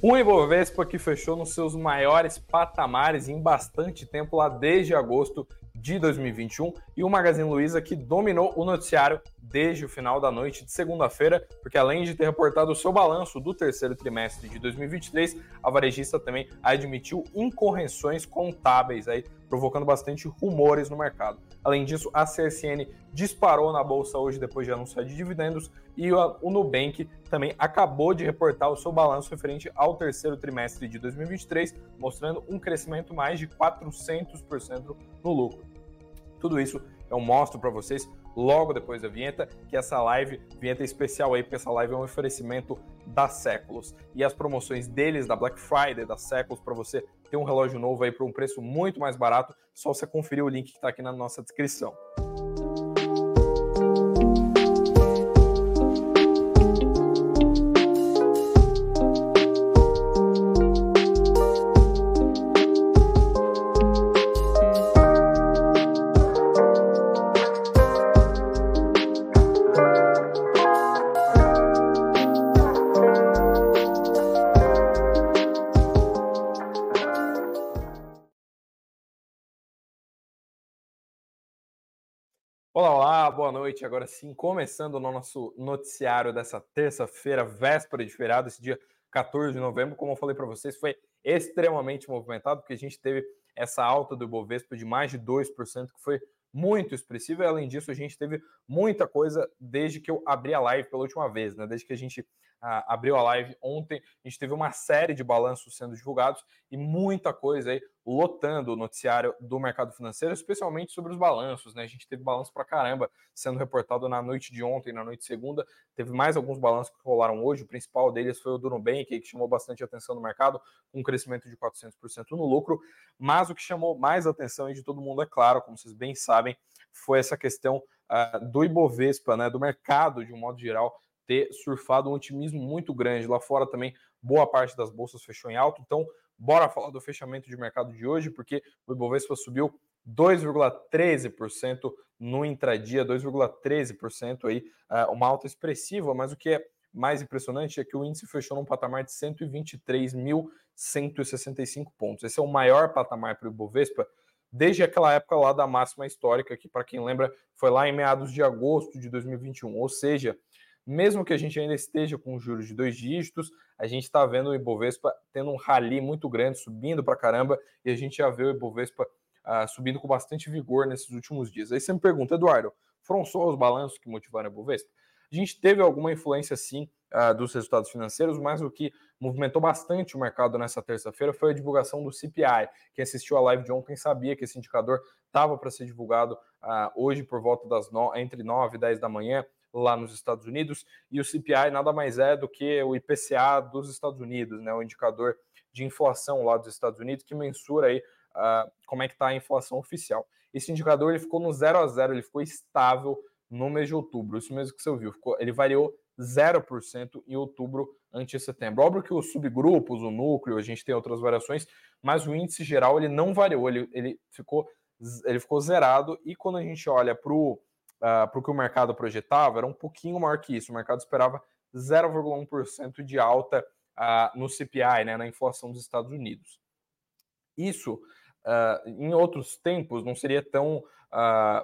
Um Ibovespa que fechou nos seus maiores patamares em bastante tempo, lá desde agosto de 2021, e o Magazine Luiza que dominou o noticiário desde o final da noite de segunda-feira, porque além de ter reportado o seu balanço do terceiro trimestre de 2023, a varejista também admitiu incorreções contábeis aí, provocando bastante rumores no mercado. Além disso, a CSN disparou na bolsa hoje depois de anunciar de dividendos e o Nubank também acabou de reportar o seu balanço referente ao terceiro trimestre de 2023, mostrando um crescimento mais de 400% no lucro. Tudo isso eu mostro para vocês logo depois da vinheta, que essa live, vinheta especial aí, porque essa live é um oferecimento da Séculos. E as promoções deles, da Black Friday, da Séculos, para você ter um relógio novo aí por um preço muito mais barato, só você conferir o link que está aqui na nossa descrição. Boa noite. Agora sim, começando o nosso noticiário dessa terça-feira, véspera de feriado, esse dia 14 de novembro. Como eu falei para vocês, foi extremamente movimentado, porque a gente teve essa alta do Ibovespa de mais de 2%, que foi muito expressiva. E além disso, a gente teve muita coisa desde que eu abri a live pela última vez, né? Desde que a gente abriu a live ontem, a gente teve uma série de balanços sendo divulgados e muita coisa aí lotando o noticiário do mercado financeiro, especialmente sobre os balanços, né? A gente teve balanço para caramba sendo reportado na noite de ontem, na noite de segunda. Teve mais alguns balanços que rolaram hoje. O principal deles foi o do Nubank, que chamou bastante atenção no mercado, com um crescimento de 400% no lucro. Mas o que chamou mais atenção de todo mundo, é claro, como vocês bem sabem, foi essa questão uh, do Ibovespa, né? Do mercado de um modo geral ter surfado um otimismo muito grande. Lá fora também, boa parte das bolsas fechou em alto. Então, bora falar do fechamento de mercado de hoje, porque o Ibovespa subiu 2,13% no intradia, 2,13% aí, uma alta expressiva, mas o que é mais impressionante é que o índice fechou num patamar de 123.165 pontos. Esse é o maior patamar para o Ibovespa desde aquela época lá da máxima histórica, que para quem lembra foi lá em meados de agosto de 2021, ou seja, mesmo que a gente ainda esteja com juros de dois dígitos, a gente está vendo o Ibovespa tendo um rally muito grande, subindo para caramba, e a gente já vê o Ibovespa uh, subindo com bastante vigor nesses últimos dias. Aí você me pergunta, Eduardo, foram só os balanços que motivaram o Ibovespa? A gente teve alguma influência, sim, uh, dos resultados financeiros, mas o que movimentou bastante o mercado nessa terça-feira foi a divulgação do CPI. Quem assistiu a live de ontem sabia que esse indicador estava para ser divulgado uh, hoje por volta das no... entre 9 e 10 da manhã lá nos Estados Unidos, e o CPI nada mais é do que o IPCA dos Estados Unidos, né, o indicador de inflação lá dos Estados Unidos que mensura aí uh, como é que está a inflação oficial. Esse indicador ele ficou no 0 a 0, ele ficou estável no mês de outubro, isso mesmo que você ouviu, ficou, ele variou 0% em outubro ante setembro. Óbvio que os subgrupos, o núcleo, a gente tem outras variações, mas o índice geral ele não variou, ele, ele, ficou, ele ficou zerado, e quando a gente olha para o uh, ah, para o que o mercado projetava, era um pouquinho maior que isso. O mercado esperava 0,1% de alta uh, no CPI, né, na inflação dos Estados Unidos. Isso, uh, em outros tempos, não seria tão.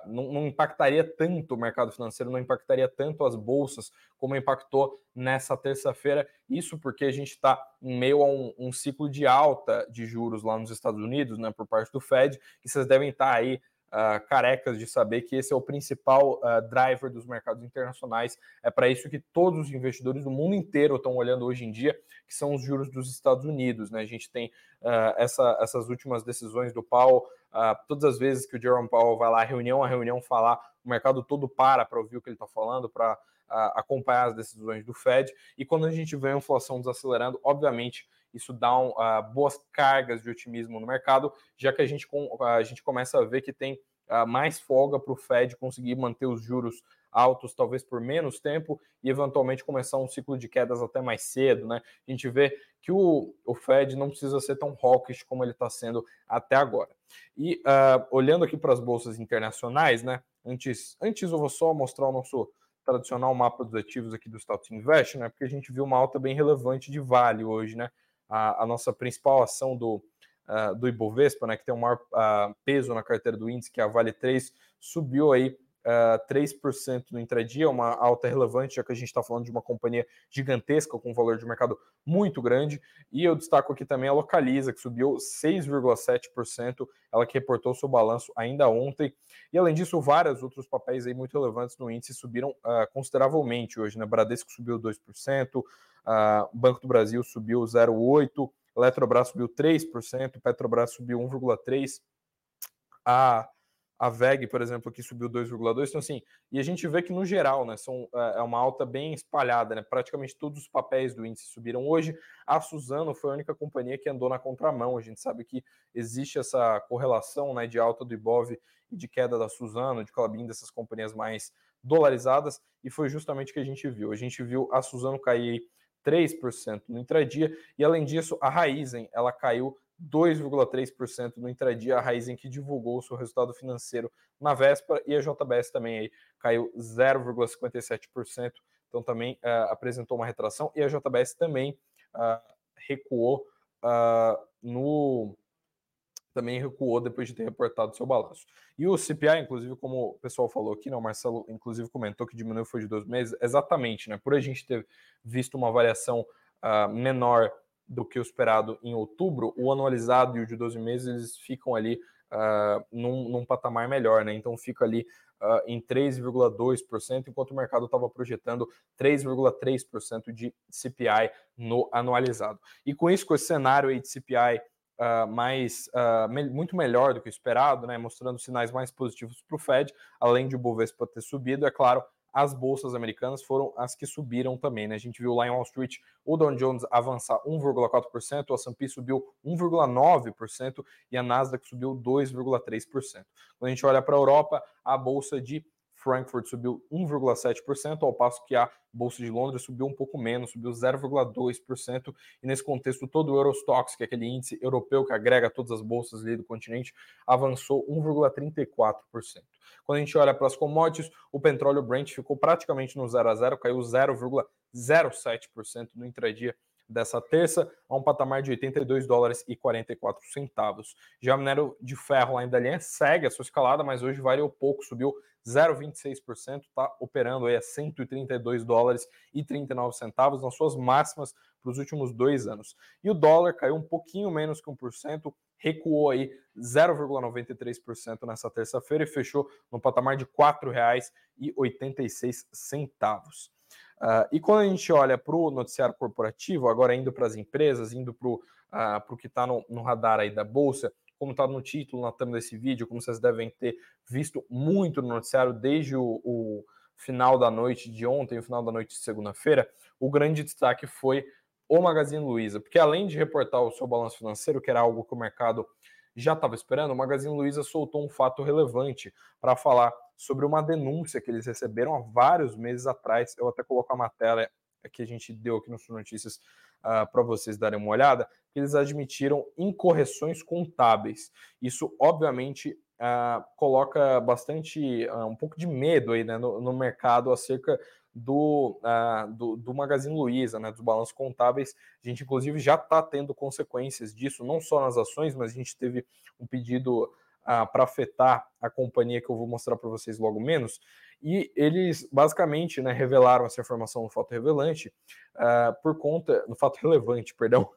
Não, não, impactaria tanto o mercado financeiro, não impactaria tanto as bolsas como impactou nessa terça-feira. Isso porque a gente está em meio a um, um, ciclo de alta de juros lá nos Estados Unidos, né, por parte do Fed, e vocês devem estar tá aí uh, carecas de saber que esse é o principal uh, driver dos mercados internacionais. É para isso que todos os investidores do mundo inteiro estão olhando hoje em dia, que são os juros dos Estados Unidos. Né? A gente tem uh, essa, essas últimas decisões do Powell, todas as vezes que o Jerome Powell vai lá, reunião a reunião, falar, o mercado todo para para ouvir o que ele está falando, para acompanhar as decisões do Fed. E quando a gente vê a inflação desacelerando, obviamente isso dá um, uh, boas cargas de otimismo no mercado, já que a gente, a gente começa a ver que tem uh, mais folga para o Fed conseguir manter os juros altos, talvez por menos tempo, e eventualmente começar um ciclo de quedas até mais cedo, né? A gente vê que o, o Fed não precisa ser tão hawkish como ele está sendo até agora. E uh, olhando aqui para as bolsas internacionais, né? Antes, antes eu vou só mostrar o nosso tradicional mapa dos ativos aqui do Status Invest, né? Porque a gente viu uma alta bem relevante de Vale hoje, né? a, a nossa principal ação do, uh, do Ibovespa, né, que tem o maior uh, peso na carteira do índice, que é a Vale 3, subiu aí uh, 3% no intradia, uma alta relevante, já que a gente está falando de uma companhia gigantesca com um valor de mercado muito grande. E eu destaco aqui também a Localiza, que subiu 6,7%, ela que reportou seu balanço ainda ontem. E além disso, vários outros papéis aí muito relevantes no índice subiram uh, consideravelmente hoje. Né? Bradesco subiu 2%, uh, Banco do Brasil subiu 0,8%, Eletrobras subiu 3%, Petrobras subiu 1,3%. A a VEG, por exemplo, que subiu 2,2. Então, assim, e a gente vê que no geral, né, são, é, é uma alta bem espalhada, né? Praticamente todos os papéis do índice subiram hoje. A Suzano foi a única companhia que andou na contramão. A gente sabe que existe essa correlação, né, de alta do Ibov e de queda da Suzano, de Clabin, dessas companhias mais dolarizadas, e foi justamente o que a gente viu. A gente viu a Suzano cair 3% no intradia, e além disso, a Raizen, ela caiu 2,3% no intradia, a Raizen que divulgou o seu resultado financeiro na véspera, e a JBS também aí caiu 0,57%, então também uh, apresentou uma retração, e a JBS também uh, recuou uh, no também recuou depois de ter reportado seu balanço. E o CPI, inclusive, como o pessoal falou aqui, né, o Marcelo, inclusive, comentou que diminuiu foi de dois meses, exatamente, né? Por a gente ter visto uma variação uh, menor do que o esperado em outubro, o anualizado e o de 12 meses eles ficam ali uh, num, num, patamar melhor, né? Então fica ali uh, em 3,2%, enquanto o mercado estava projetando 3,3% de CPI no anualizado. E com isso, com esse cenário aí de CPI Uh, mais uh, me muito melhor do que o esperado, né, mostrando sinais mais positivos para o Fed, além de o Bovespa ter subido, é claro, as bolsas americanas foram as que subiram também. Né? A gente viu lá em Wall Street o Dow Jones avançar 1,4%, o S&P subiu 1,9% e a Nasdaq subiu 2,3%. Quando a gente olha para a Europa, a bolsa de Frankfurt subiu 1,7%, ao passo que a Bolsa de Londres subiu um pouco menos, subiu 0,2%, e nesse contexto todo o Eurostox, que é aquele índice europeu que agrega todas as bolsas ali do continente, avançou 1,34%. Quando a gente olha para as commodities, o petróleo Brent ficou praticamente no 0 a 0, caiu 0,07% no intradia dessa terça a um patamar de 82 dólares e 44 centavos. Já o minério de ferro lá em Dalian segue a sua escalada, mas hoje variou pouco, subiu 0,26%, está operando aí a 132 dólares e 39 centavos nas suas máximas para os últimos dois anos. E o dólar caiu um pouquinho menos que 1%, recuou aí 0,93% nessa terça-feira e fechou no patamar de R$ 4,86. Uh, e quando a gente olha para o noticiário corporativo, agora indo para as empresas, indo para o uh, que está no, no, radar aí da Bolsa, como está no título, na thumb desse vídeo, como vocês devem ter visto muito no noticiário desde o, o final da noite de ontem, o final da noite de segunda-feira, o grande destaque foi o Magazine Luiza, porque além de reportar o seu balanço financeiro, que era algo que o mercado já estava esperando, o Magazine Luiza soltou um fato relevante para falar sobre uma denúncia que eles receberam há vários meses atrás. Eu até coloco a matéria que a gente deu aqui no Sul Notícias uh, ah, para vocês darem uma olhada, que eles admitiram incorreções contábeis. Isso, obviamente, uh, coloca bastante, uh, um pouco de medo aí né, no, no mercado acerca do, uh, do, do, Magazine Luiza, né, dos balanços contábeis. A gente, inclusive, já está tendo consequências disso, não só nas ações, mas a gente teve um pedido uh, para afetar a companhia que eu vou mostrar para vocês logo menos. E eles basicamente né, revelaram essa informação no fato revelante uh, por conta, no fato relevante, perdão,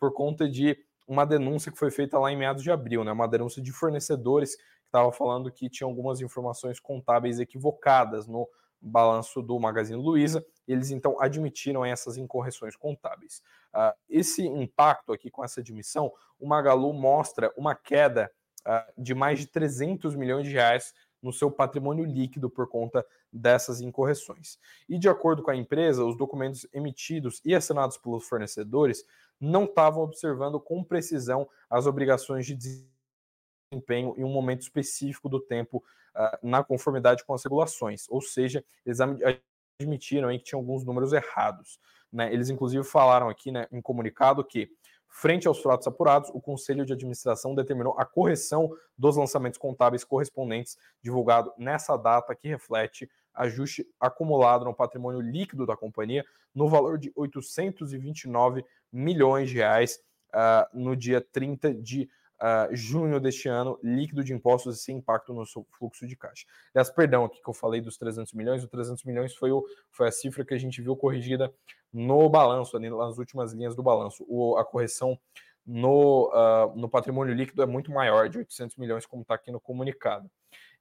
por conta de uma denúncia que foi feita lá em meados de abril, né, uma denúncia de fornecedores que estava falando que tinha algumas informações contábeis equivocadas no balanço do Magazine Luiza, eles então admitiram essas incorreções contábeis. Uh, esse impacto aqui com essa admissão, o Magalu mostra uma queda uh, de mais de 300 milhões de reais no seu patrimônio líquido por conta dessas incorreções. E de acordo com a empresa, os documentos emitidos e assinados pelos fornecedores não estavam observando com precisão as obrigações de desempenho em um momento específico do tempo uh, na conformidade com as regulações, ou seja, eles admitiram aí que tinham alguns números errados. Né? Eles, inclusive, falaram aqui né, em comunicado que, frente aos fatos apurados, o Conselho de Administração determinou a correção dos lançamentos contábeis correspondentes, divulgado nessa data que reflete ajuste acumulado no patrimônio líquido da companhia no valor de 829 milhões de reais uh, no dia 30 de uh, junho deste ano, líquido de impostos e sem impacto no seu fluxo de caixa. Aliás, perdão aqui que eu falei dos 300 milhões, o 300 milhões foi, o, foi a cifra que a gente viu corrigida no balanço, nas últimas linhas do balanço. O, a correção no, uh, no patrimônio líquido é muito maior, de 800 milhões, como está aqui no comunicado.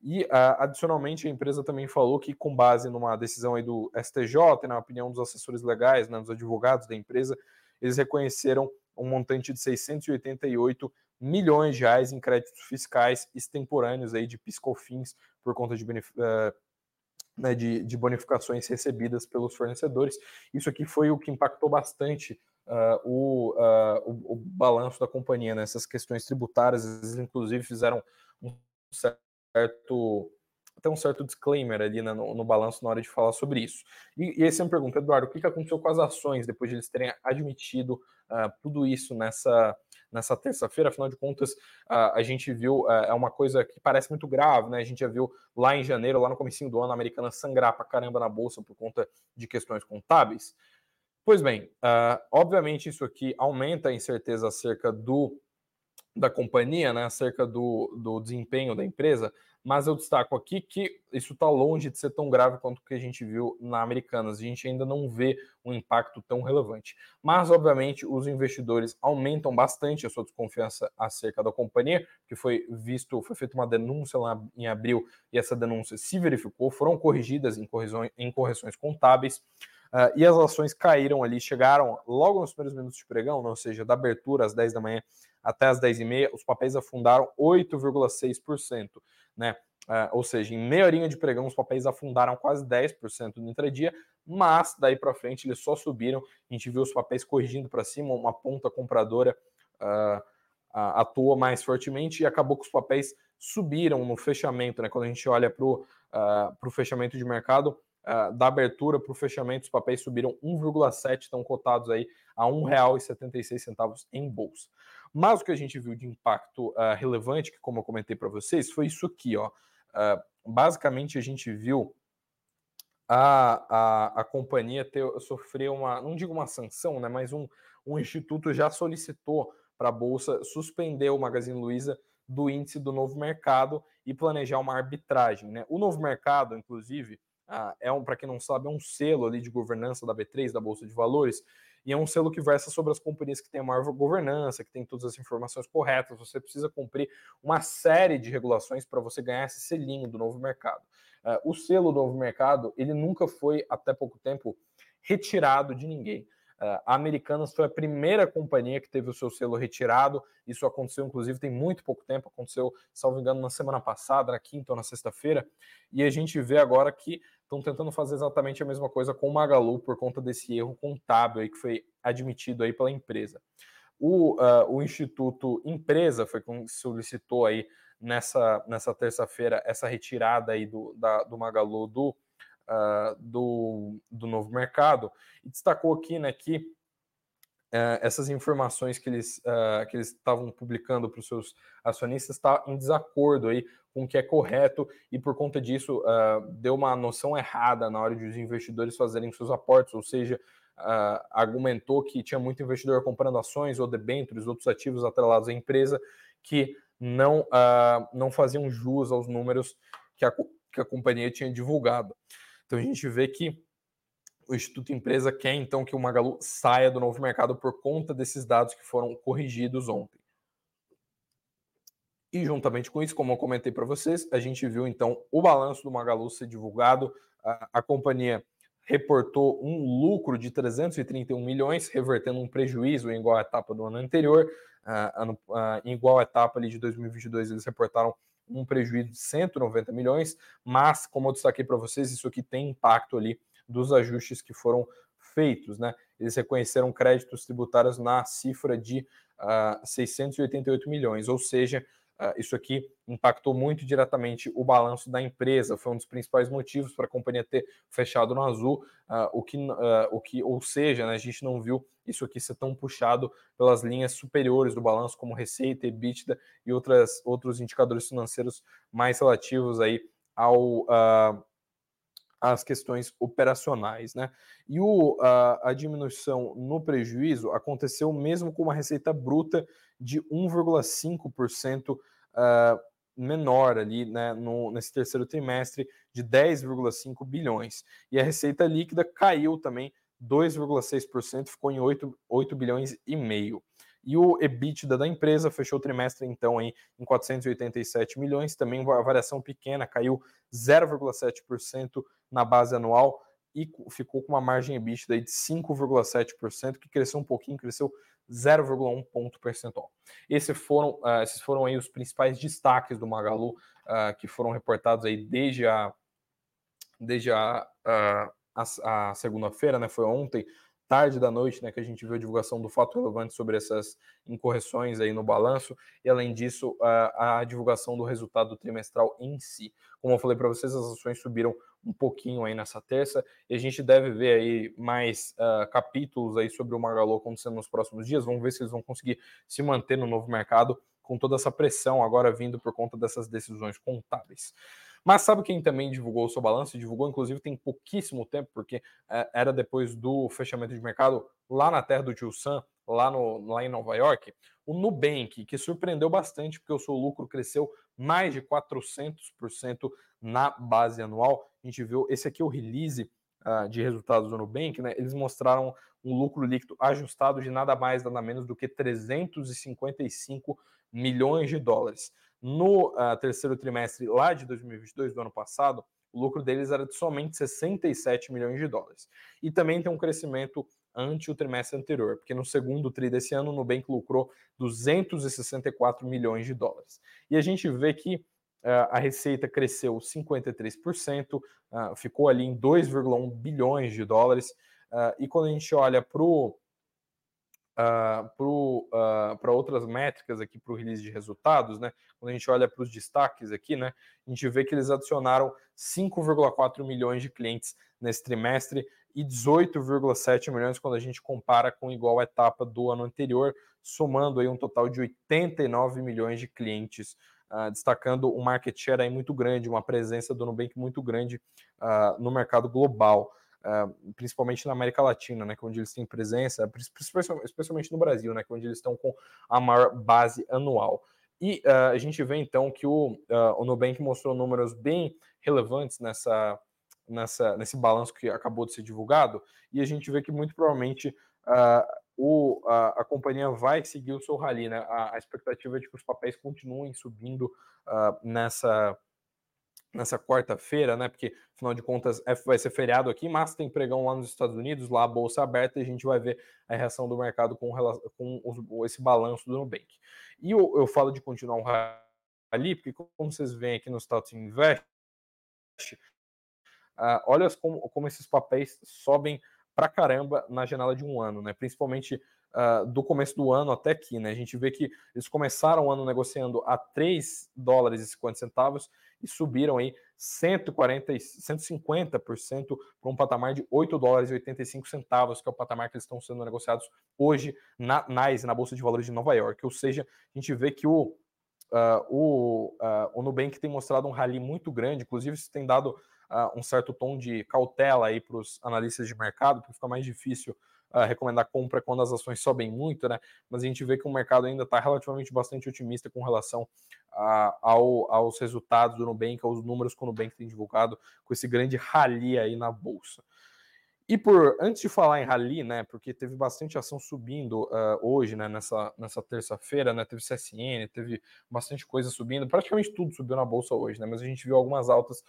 E, uh, adicionalmente, a empresa também falou que, com base numa decisão aí do STJ, na opinião dos assessores legais, né, dos advogados da empresa, eles reconheceram um montante de 688 milhões de reais em créditos fiscais extemporâneos aí de piscofins por conta de, uh, né, de, de, bonificações recebidas pelos fornecedores. Isso aqui foi o que impactou bastante uh, o, uh, o, o, balanço da companhia, nessas né, questões tributárias, eles inclusive fizeram um certo até um certo disclaimer ali né, no, no, balanço na hora de falar sobre isso. E, e aí você me pergunta, Eduardo, o que, que aconteceu com as ações depois de eles terem admitido uh, tudo isso nessa, nessa terça-feira? Afinal de contas, a gente viu, uh, é uma coisa que parece muito grave, né? A gente já viu lá em janeiro, lá no começo do ano, a americana sangrar pra caramba na bolsa por conta de questões contábeis. Pois bem, obviamente isso aqui aumenta a incerteza acerca do da companhia, né, acerca do, do desempenho da empresa, mas eu destaco aqui que isso está longe de ser tão grave quanto o que a gente viu na Americanas. A gente ainda não vê um impacto tão relevante. Mas, obviamente, os investidores aumentam bastante a sua desconfiança acerca da companhia, que foi visto, foi feita uma denúncia lá em abril e essa denúncia se verificou, foram corrigidas em correções, em correções contábeis. Uh, e as ações caíram ali, chegaram logo nos primeiros minutos de pregão, né, ou seja, da abertura às 10 da manhã até as 10h30, os papéis afundaram 8,6%, né? Uh, ou seja, em meia horinha de pregão, os papéis afundaram quase 10% no intradia, mas daí para frente eles só subiram. A gente viu os papéis corrigindo para cima, uma ponta compradora uh, atua mais fortemente e acabou que os papéis subiram no fechamento, né? Quando a gente olha para o fechamento de mercado, Uh, da abertura para o fechamento, os papéis subiram 1,7, estão cotados aí a R$ 1,76 em bolsa. Mas o que a gente viu de impacto uh, relevante, que como eu comentei para vocês, foi isso aqui, ó. Uh, basicamente a gente viu a, a, a companhia ter, sofrer uma, não digo uma sanção, né, mas um, um instituto já solicitou para a Bolsa suspender o Magazine Luiza do índice do novo mercado e planejar uma arbitragem. Né? O novo mercado, inclusive, ah, é um, para quem não sabe, é um selo ali de governança da B3, da Bolsa de Valores, e é um selo que versa sobre as companhias que têm a maior governança, que tem todas as informações corretas. Você precisa cumprir uma série de regulações para você ganhar esse selinho do novo mercado. Uh, o selo do novo mercado, ele nunca foi, até pouco tempo, retirado de ninguém. A Americanas foi a primeira companhia que teve o seu selo retirado. Isso aconteceu, inclusive, tem muito pouco tempo. Aconteceu, salvo engano, na semana passada, na quinta ou na sexta-feira. E a gente vê agora que estão tentando fazer exatamente a mesma coisa com o Magalu por conta desse erro contábil aí que foi admitido aí pela empresa. O, uh, o Instituto Empresa foi quem solicitou aí nessa, nessa terça-feira essa retirada aí do, da, do Magalu do uh, do, do novo mercado, e destacou aqui né, que uh, essas informações que eles uh, que eles estavam publicando para os seus acionistas está em desacordo aí com o que é correto e por conta disso deu uma noção errada na hora de os investidores fazerem seus aportes, ou seja, argumentou que tinha muito investidor comprando ações ou debêntures, outros ativos atrelados à empresa que não, não faziam jus aos números que a, que a companhia tinha divulgado. Então a gente vê que o Instituto Empresa quer então que o Magalu saia do novo mercado por conta desses dados que foram corrigidos ontem. E juntamente com isso, como eu comentei para vocês, a gente viu então o balanço do Magalu ser divulgado. A, a, companhia reportou um lucro de 331 milhões, revertendo um prejuízo em igual etapa do ano anterior. Uh, ano, uh, em igual etapa ali de 2022, eles reportaram um prejuízo de 190 milhões, mas, como eu destaquei para vocês, isso aqui tem impacto ali dos ajustes que foram feitos, né? Eles reconheceram créditos tributários na cifra de uh, ah, 688 milhões, ou seja, isso aqui impactou muito diretamente o balanço da empresa, foi um dos principais motivos para a companhia ter fechado no azul, uh, o, que, uh, o que, ou seja, né, a gente não viu isso aqui ser tão puxado pelas linhas superiores do balanço, como receita, EBITDA e outras, outros indicadores financeiros mais relativos aí ao, as questões operacionais, né? E o, a, a, diminuição no prejuízo aconteceu mesmo com uma receita bruta de 1,5% uh, menor ali, né, no, nesse terceiro trimestre de 10,5 bilhões. E a receita líquida caiu também 2,6%, ficou em 8, 8 bilhões e meio. E o EBITDA da empresa fechou o trimestre, então, em, em 487 milhões, também uma variação pequena, caiu 0,7% na base anual e ficou com uma margem EBITDA de 5,7%, que cresceu um pouquinho, cresceu 0,1 ponto percentual. Esses foram, uh, esses foram aí os principais destaques do Magalu, uh, que foram reportados aí desde a, desde a, uh, a, a segunda-feira, né? Foi ontem, tarde da noite, né, que a gente viu a divulgação do fato relevante sobre essas incorreções aí no balanço, e além disso, a, a divulgação do resultado trimestral em si. Como eu falei para vocês, as ações subiram um pouquinho aí nessa terça, e a gente deve ver aí mais uh, capítulos aí sobre o Magalu acontecendo nos próximos dias, vamos ver se eles vão conseguir se manter no novo mercado com toda essa pressão agora vindo por conta dessas decisões contábeis. Mas sabe quem também divulgou o seu balanço? Divulgou, inclusive, tem pouquíssimo tempo, porque é, era depois do fechamento de mercado lá na terra do tio Sam, lá, no, lá em Nova York. O Nubank, que surpreendeu bastante, porque o seu lucro cresceu mais de 400% na base anual. A gente viu, esse aqui é o release uh, de resultados do Nubank, né? Eles mostraram um lucro líquido ajustado de nada mais, nada menos do que 355 milhões de dólares. No uh, terceiro trimestre lá de 2022, do ano passado, o lucro deles era de somente 67 milhões de dólares. E também tem um crescimento ante o trimestre anterior, porque no segundo tri desse ano o Nubank lucrou 264 milhões de dólares. E a gente vê que uh, a receita cresceu 53%, uh, ficou ali em 2,1 bilhões de dólares. Uh, e quando a gente olha para o uh, uh, para outras métricas aqui para o release de resultados, né? Quando a gente olha para os destaques aqui, né? A gente vê que eles adicionaram 5,4 milhões de clientes nesse trimestre e 18,7 milhões quando a gente compara com igual etapa do ano anterior, somando aí um total de 89 milhões de clientes, uh, destacando um market share aí muito grande, uma presença do Nubank muito grande uh, no mercado global uh, principalmente na América Latina, né, é onde eles têm presença, especialmente no Brasil, né, é onde eles estão com a maior base anual. E uh, a gente vê então que o, uh, o Nubank mostrou números bem relevantes nessa, nessa, nesse balanço que acabou de ser divulgado, e a gente vê que muito provavelmente o, a, a, companhia vai seguir o seu rally. Né? A, a, expectativa é de que os papéis continuem subindo nessa, nessa quarta-feira, né? Porque, afinal de contas, é, vai ser feriado aqui, mas tem pregão lá nos Estados Unidos, lá a bolsa aberta, e a gente vai ver a reação do mercado com, com os, esse balanço do Nubank. E eu, eu falo de continuar um rally, porque como vocês veem aqui no Status Invest, uh, olha como, como esses papéis sobem pra caramba na janela de um ano, né? Principalmente uh, do começo do ano até aqui, né? A gente vê que eles começaram o ano negociando a 3 dólares e 50 centavos e subiram aí 140, 150% para um patamar de 8 dólares e 85 centavos, que é o patamar que eles estão sendo negociados hoje na NYSE, na Bolsa de Valores de Nova York. Ou seja, a gente vê que o, uh, o, uh, o Nubank tem mostrado um rally muito grande, inclusive isso tem dado uh, um certo tom de cautela aí para os analistas de mercado, porque fica mais difícil recomendar compra quando as ações sobem muito, né? Mas a gente vê que o mercado ainda está relativamente bastante otimista com relação a, ao, aos resultados do Nubank, aos números que o Nubank tem divulgado, com esse grande rally aí na bolsa. E por antes de falar em rally, né, porque teve bastante ação subindo uh, hoje, né, nessa, nessa terça-feira, né, teve CSN, teve bastante coisa subindo, praticamente tudo subiu na bolsa hoje, né, mas a gente viu algumas altas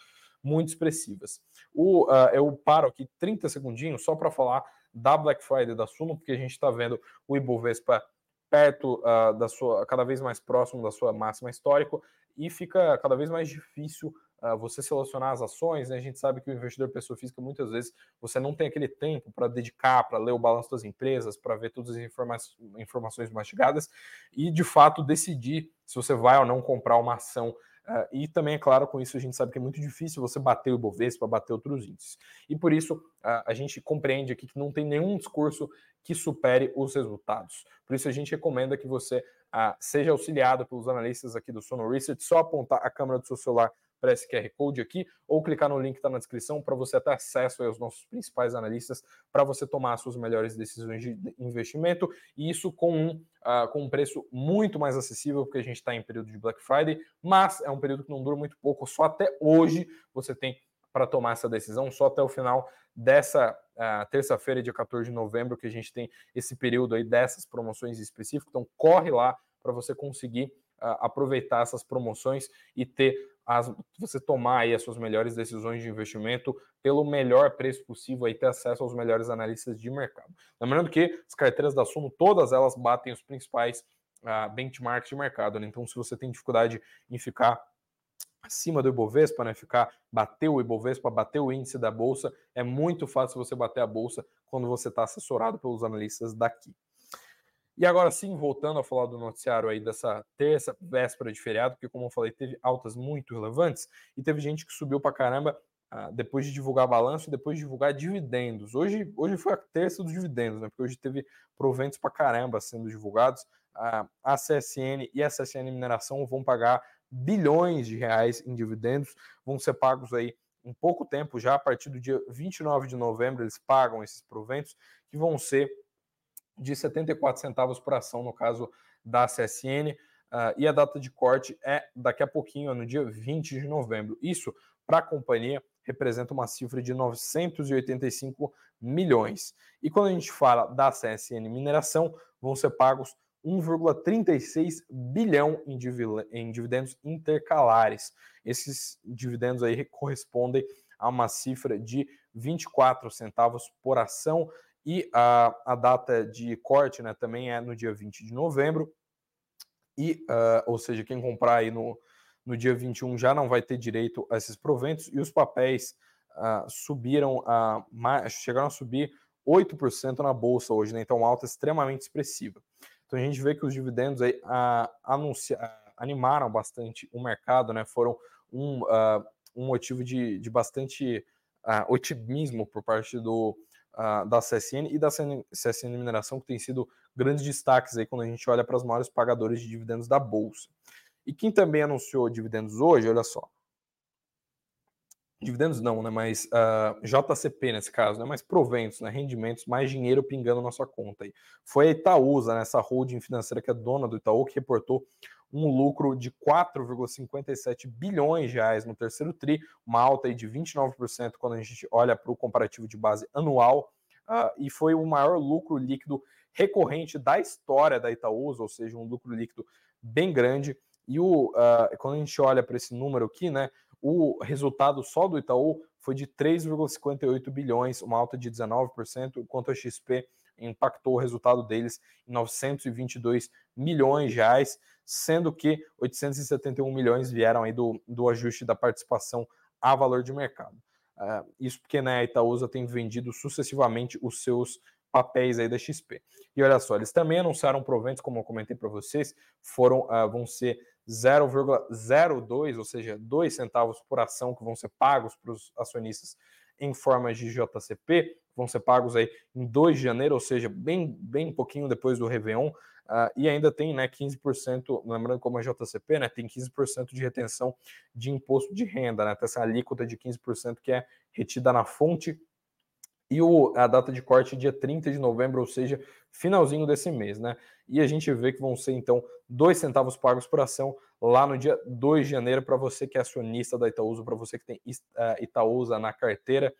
muito expressivas. O, uh, eu paro aqui 30 segundinhos só para falar da Black Friday da Suno, porque a gente está vendo o Ibovespa perto uh, da sua, cada vez mais próximo da sua máxima histórica e fica cada vez mais difícil uh, você selecionar as ações. Né? A gente sabe que o investidor pessoa física muitas vezes você não tem aquele tempo para dedicar, para ler o balanço das empresas, para ver todas as informa informações mastigadas e de fato decidir se você vai ou não comprar uma ação Uh, e também, é claro, com isso a gente sabe que é muito difícil você bater o Ibovespa, bater outros índices. E por isso uh, a gente compreende aqui que não tem nenhum discurso que supere os resultados. Por isso a gente recomenda que você uh, seja auxiliado pelos analistas aqui do Sono Research, só apontar a câmera do seu celular para esse QR Code aqui, ou clicar no link que está na descrição para você ter acesso aos nossos principais analistas para você tomar as suas melhores decisões de investimento, e isso com um, uh, com um preço muito mais acessível, porque a gente está em período de Black Friday, mas é um período que não dura muito pouco, só até hoje você tem para tomar essa decisão, só até o final dessa uh, terça-feira, dia 14 de novembro, que a gente tem esse período aí dessas promoções específicas. Então, corre lá para você conseguir uh, aproveitar essas promoções e ter as, você tomar aí as suas melhores decisões de investimento pelo melhor preço possível e ter acesso aos melhores analistas de mercado. Lembrando que as carteiras da Suno, todas elas batem os principais uh, benchmarks de mercado. Né? Então, se você tem dificuldade em ficar acima do Ibovespa, né? Ficar bater o Ibovespa, bater o índice da bolsa, é muito fácil você bater a bolsa quando você está assessorado pelos analistas daqui. E agora sim, voltando a falar do noticiário aí dessa terça, véspera de feriado, porque como eu falei, teve altas muito relevantes e teve gente que subiu para caramba ah, depois de divulgar balanço e depois de divulgar dividendos. Hoje, hoje foi a terça dos dividendos, né? Porque hoje teve proventos para caramba sendo divulgados. Ah, a CSN e a CSN Mineração vão pagar bilhões de reais em dividendos, vão ser pagos aí em pouco tempo, já a partir do dia 29 de novembro, eles pagam esses proventos, que vão ser de 74 centavos por ação, no caso da CSN, uh, ah, e a data de corte é daqui a pouquinho, no dia 20 de novembro. Isso, para a companhia, representa uma cifra de 985 milhões. E quando a gente fala da CSN Mineração, vão ser pagos 1,36 bilhão em, dividendos intercalares. Esses dividendos aí correspondem a uma cifra de 24 centavos por ação e a, a data de corte né, também é no dia 20 de novembro. E, uh, ou seja, quem comprar aí no, no dia 21 já não vai ter direito a esses proventos e os papéis uh, subiram a chegaram a subir 8% na bolsa hoje, né? Então, alta extremamente expressiva. Então a gente vê que os dividendos aí a, anuncia, animaram bastante o mercado, né? Foram um, uh, um motivo de, de bastante uh, otimismo por parte do, uh, da CSN e da CSN Mineração, que tem sido grandes destaques aí quando a gente olha para os maiores pagadores de dividendos da Bolsa. E quem também anunciou dividendos hoje, olha só, dividendos não, né? Mas uh, ah, JCP nesse caso, né? Mas proventos, né? Rendimentos, mais dinheiro pingando na sua conta. Aí. Foi a Itaúsa, né? essa holding financeira que é dona do Itaú, que reportou um lucro de 4,57 bilhões de reais no terceiro TRI, uma alta aí de 29% quando a gente olha para o comparativo de base anual, uh, e foi o maior lucro líquido recorrente da história da Itaúsa, ou seja, um lucro líquido bem grande. E o, uh, quando a gente olha para esse número aqui, né, o resultado só do Itaú foi de 3,58 bilhões, uma alta de 19%, enquanto a XP impactou o resultado deles em 922 milhões de reais, sendo que 871 milhões vieram aí do, do ajuste da participação a valor de mercado. Uh, isso porque né, a Itaúsa tem vendido sucessivamente os seus papéis aí da XP. E olha só, eles também anunciaram proventos, como eu comentei para vocês, foram uh, vão ser 0,02, ou seja, 2 centavos por ação que vão ser pagos para os acionistas em forma de JCP, vão ser pagos aí em 2 de janeiro, ou seja, bem, bem pouquinho depois do Réveillon, uh, e ainda tem né, 15%, lembrando como é JCP, né, tem 15% de retenção de imposto de renda, né, essa alíquota de 15% que é retida na fonte e o, a data de corte é dia 30 de novembro, ou seja, finalzinho desse mês, né? E a gente vê que vão ser então dois centavos pagos por ação lá no dia 2 de janeiro para você que é acionista da Itaúsa, para você que tem uh, Itaúsa na carteira.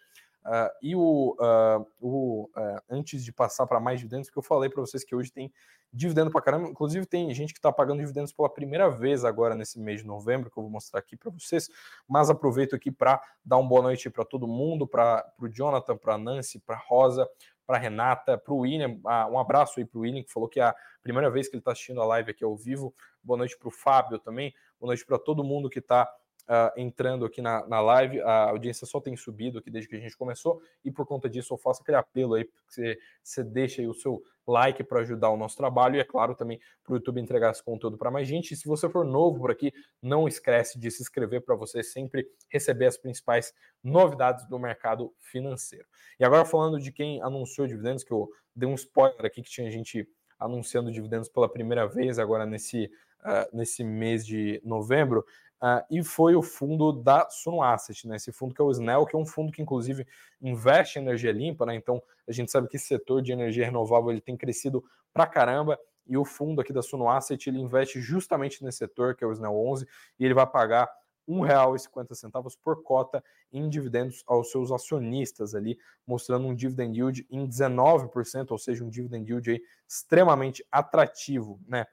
Uh, e o, uh, o antes de passar para mais dividendos, que eu falei para vocês que hoje tem dividendo para caramba, inclusive tem gente que está pagando dividendos pela primeira vez agora nesse mês de novembro, que eu vou mostrar aqui para vocês, mas aproveito aqui para dar uma boa noite para todo mundo, para o Jonathan, para a Nancy, para Rosa, para Renata, para o William, um abraço aí para o William, que falou que é a primeira vez que ele está assistindo a live aqui ao vivo. Boa noite para o Fábio também, boa noite para todo mundo que está uh, entrando aqui na, na live. A audiência só tem subido aqui desde que a gente começou, e por conta disso eu faço aquele apelo aí, que você, você deixa aí o seu like para ajudar o nosso trabalho e, é claro, também para o YouTube entregar esse conteúdo para mais gente. E se você for novo por aqui, não esquece de se inscrever para você sempre receber as principais novidades do mercado financeiro. E agora falando de quem anunciou dividendos, que eu dei um spoiler aqui que tinha gente anunciando dividendos pela primeira vez agora nesse, uh, nesse mês de novembro, Uh, e foi o fundo da Suno Asset, né? Esse fundo que é o SNEL, que é um fundo que inclusive investe em energia limpa, né? Então a gente sabe que esse setor de energia renovável ele tem crescido pra caramba e o fundo aqui da Suno Asset ele investe justamente nesse setor, que é o SNEL 11, e ele vai pagar R$ 1,50 por cota em dividendos aos seus acionistas ali, mostrando um dividend yield em 19%, ou seja, um dividend yield aí extremamente atrativo, né?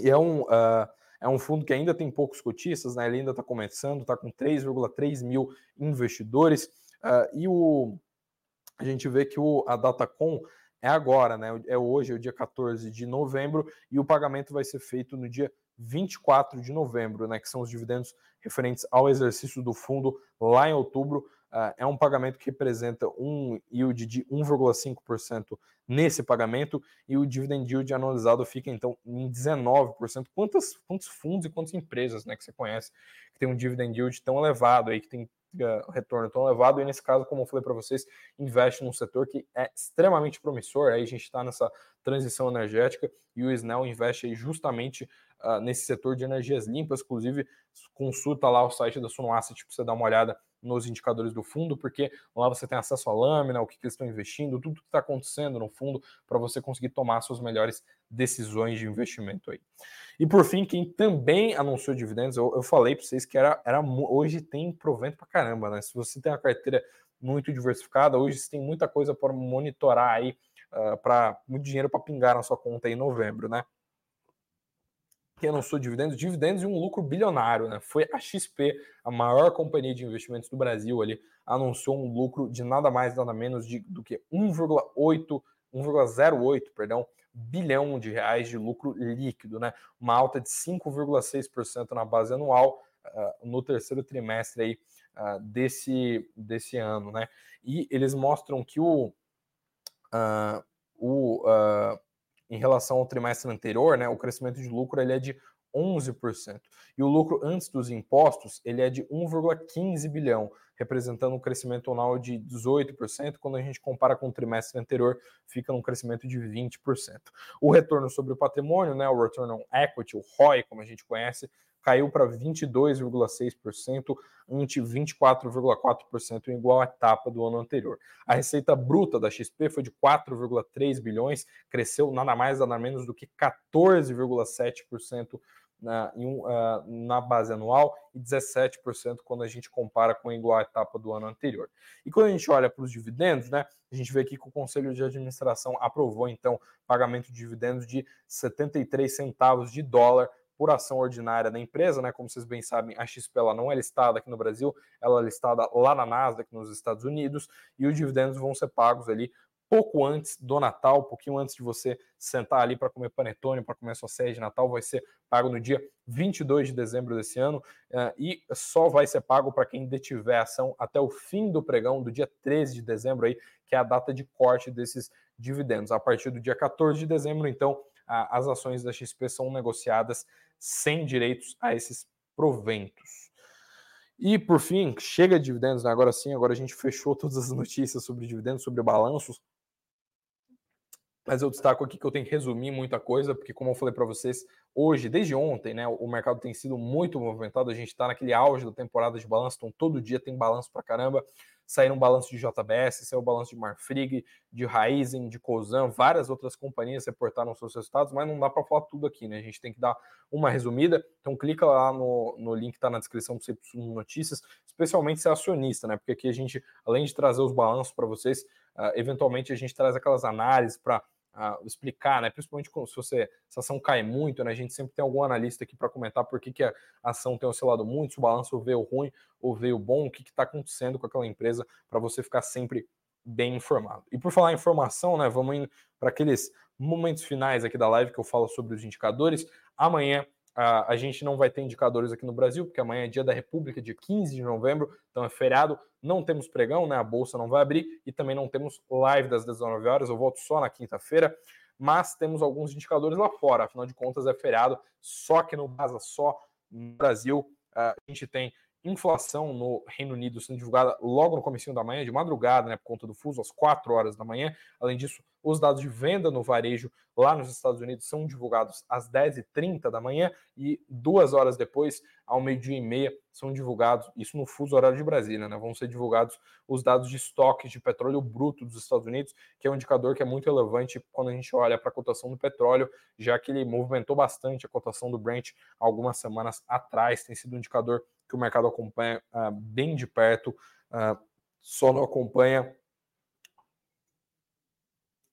E é um, uh, é um fundo que ainda tem poucos cotistas, né? Ele ainda está começando, está com 3,3 mil investidores. Uh, e o, a gente vê que o, a Datacom é agora, né? É hoje, é o dia 14 de novembro, e o pagamento vai ser feito no dia 24 de novembro, né? Que são os dividendos referentes ao exercício do fundo lá em outubro. Uh, é um pagamento que representa um yield de 1,5% nesse pagamento e o dividend yield anualizado fica então em 19%. Quantas, quantos fundos e quantas empresas né, que você conhece que tem um dividend yield tão elevado aí, que tem uh, retorno tão elevado? E nesse caso, como eu falei para vocês, investe num setor que é extremamente promissor. Aí a gente está nessa transição energética e o Snell investe aí justamente uh, nesse setor de energias limpas. Inclusive, consulta lá o site da Suno Asset para você dar uma olhada nos indicadores do fundo, porque lá você tem acesso à lâmina, o que, que eles estão investindo, tudo que está acontecendo no fundo, para você conseguir tomar suas melhores decisões de investimento aí. E por fim, quem também anunciou dividendos, eu, eu falei para vocês que era, era hoje tem provento para caramba, né? Se você tem uma carteira muito diversificada, hoje você tem muita coisa para monitorar aí, uh, ah, para muito dinheiro para pingar na sua conta em novembro, né? Anunciou dividendos, dividendos e um lucro bilionário, né? Foi a XP, a maior companhia de investimentos do Brasil ali, anunciou um lucro de nada mais nada menos de, do que 1,8 1,08, perdão, bilhão de reais de lucro líquido, né? Uma alta de 5,6% na base anual uh, no terceiro trimestre aí uh, desse, desse ano, né? E eles mostram que o, uh, o em relação ao trimestre anterior, né, o crescimento de lucro ele é de 11%. E o lucro antes dos impostos, ele é de 1,15 bilhão, representando um crescimento anual de 18%, quando a gente compara com o trimestre anterior, fica num crescimento de 20%. O retorno sobre o patrimônio, né, o return on equity, o ROI, como a gente conhece, caiu para 22,6% ante 24,4% em igual etapa do ano anterior. A receita bruta da XP foi de 4,3 bilhões, cresceu nada mais nada menos do que 14,7% na, uh, na base anual e 17% quando a gente compara com a igual etapa do ano anterior. E quando a gente olha para os dividendos, né, a gente vê aqui que o Conselho de Administração aprovou então pagamento de dividendos de 73 centavos de dólar por ação ordinária da empresa, né? Como vocês bem sabem, a XP ela não é listada aqui no Brasil, ela é listada lá na Nasdaq, nos Estados Unidos, e os dividendos vão ser pagos ali pouco antes do Natal, um pouquinho antes de você sentar ali para comer panetone, para comer sua ceia de Natal, vai ser pago no dia 22 de dezembro desse ano uh, e só vai ser pago para quem detiver a ação até o fim do pregão, do dia 13 de dezembro aí, que é a data de corte desses dividendos. A partir do dia 14 de dezembro, então, as ações da XP são negociadas sem direitos a esses proventos. E por fim, chega de dividendos, né? agora sim, agora a gente fechou todas as notícias sobre dividendos, sobre balanços. Mas eu destaco aqui que eu tenho que resumir muita coisa, porque como eu falei para vocês, hoje, desde ontem, né, o mercado tem sido muito movimentado, a gente está naquele auge da temporada de balanço, então todo dia tem balanço para caramba saíram balanço de JBS, saiu balanço de Marfrig, de Raizen, de Cosan, várias outras companhias reportaram seus resultados, mas não dá para falar tudo aqui, né? A gente tem que dar uma resumida. Então clica lá no, no link que está na descrição do Cepsum Notícias, especialmente se é acionista, né? Porque aqui a gente, além de trazer os balanços para vocês, uh, eventualmente a gente traz aquelas análises para explicar, né? Principalmente se você se a ação cai muito, né? A gente sempre tem algum analista aqui para comentar por que, que a ação tem oscilado muito, se o balanço veio ruim ou veio bom, o que está acontecendo com aquela empresa, para você ficar sempre bem informado. E por falar em informação, né? Vamos para aqueles momentos finais aqui da live que eu falo sobre os indicadores. Amanhã a, a gente não vai ter indicadores aqui no Brasil, porque amanhã é dia da República, dia 15 de novembro, então é feriado. Não temos pregão, né? A bolsa não vai abrir e também não temos live das 19 horas. Eu volto só na quinta-feira, mas temos alguns indicadores lá fora. Afinal de contas, é feriado só que no Brasa, só no Brasil. a gente tem inflação no Reino Unido sendo divulgada logo no começo da manhã, de madrugada, né, por conta do fuso, às 4 horas da manhã. Além disso, os dados de venda no varejo lá nos Estados Unidos são divulgados às 10h30 da manhã e duas horas depois, ao meio-dia e meia, são divulgados, isso no fuso horário de Brasília, né? Vão ser divulgados os dados de estoques de petróleo bruto dos Estados Unidos, que é um indicador que é muito relevante quando a gente olha para a cotação do petróleo, já que ele movimentou bastante a cotação do Brent algumas semanas atrás, tem sido um indicador que o mercado acompanha uh, bem de perto, uh, só não acompanha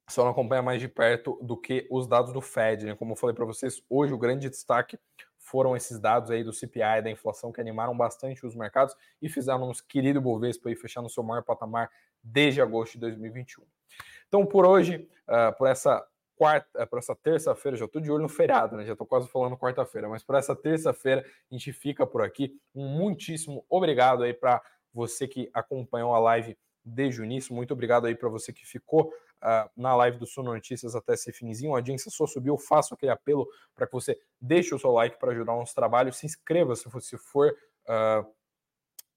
só não acompanha mais de perto do que os dados do Fed. Né? Como eu falei para vocês, hoje o grande destaque foram esses dados aí do CPI, da inflação, que animaram bastante os mercados e fizeram nosso querido Bovespa aí fechar no seu maior patamar desde agosto de 2021. Então, por hoje, uh, por essa quarta, por essa terça-feira, já estou de olho no feriado, né? Já estou quase falando quarta-feira, mas por essa terça-feira a gente fica por aqui. Um muitíssimo obrigado aí para você que acompanhou a live desde o início. Muito obrigado aí para você que ficou uh, na live do Suno Notícias até esse finzinho. A audiência só subiu. Faço aquele apelo para que você deixe o seu like para ajudar o nosso trabalho. Se inscreva se for, se for uh,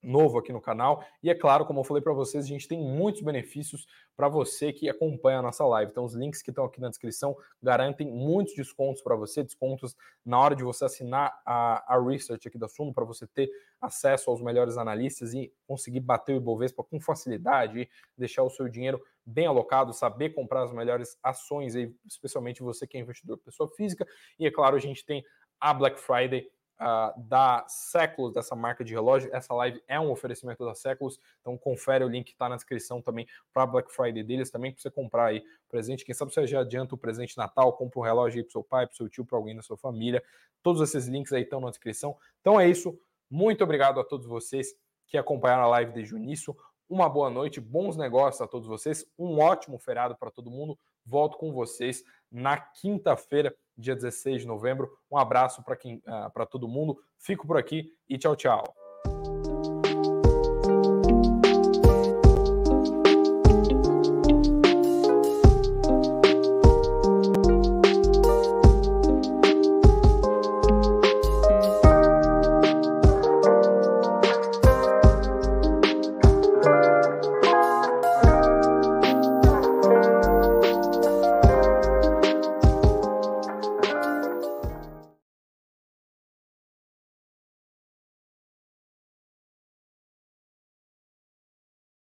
novo aqui no canal. E é claro, como eu falei para vocês, a gente tem muitos benefícios para você que acompanha a nossa live. Então, os links que estão aqui na descrição garantem muitos descontos para você, descontos na hora de você assinar a, a research aqui da Suno, para você ter acesso aos melhores analistas e conseguir bater o Ibovespa com facilidade e deixar o seu dinheiro bem alocado, saber comprar as melhores ações, especialmente você que é investidor pessoa física. E é claro, a gente tem a Black Friday uh, da Séculos, dessa marca de relógio. Essa live é um oferecimento da Séculos, então confere o link que está na descrição também para Black Friday deles, também para você comprar aí presente. Quem sabe você já adianta o presente Natal, compra um relógio aí para seu pai, para seu tio, para alguém da sua família. Todos esses links aí estão na descrição. Então é isso. Muito obrigado a todos vocês que acompanharam a live desde o início. Uma boa noite, bons negócios a todos vocês, um ótimo feriado para todo mundo. Volto com vocês na quinta-feira dia 16 de novembro. Um abraço para quem, uh, para todo mundo. Fico por aqui e tchau, tchau.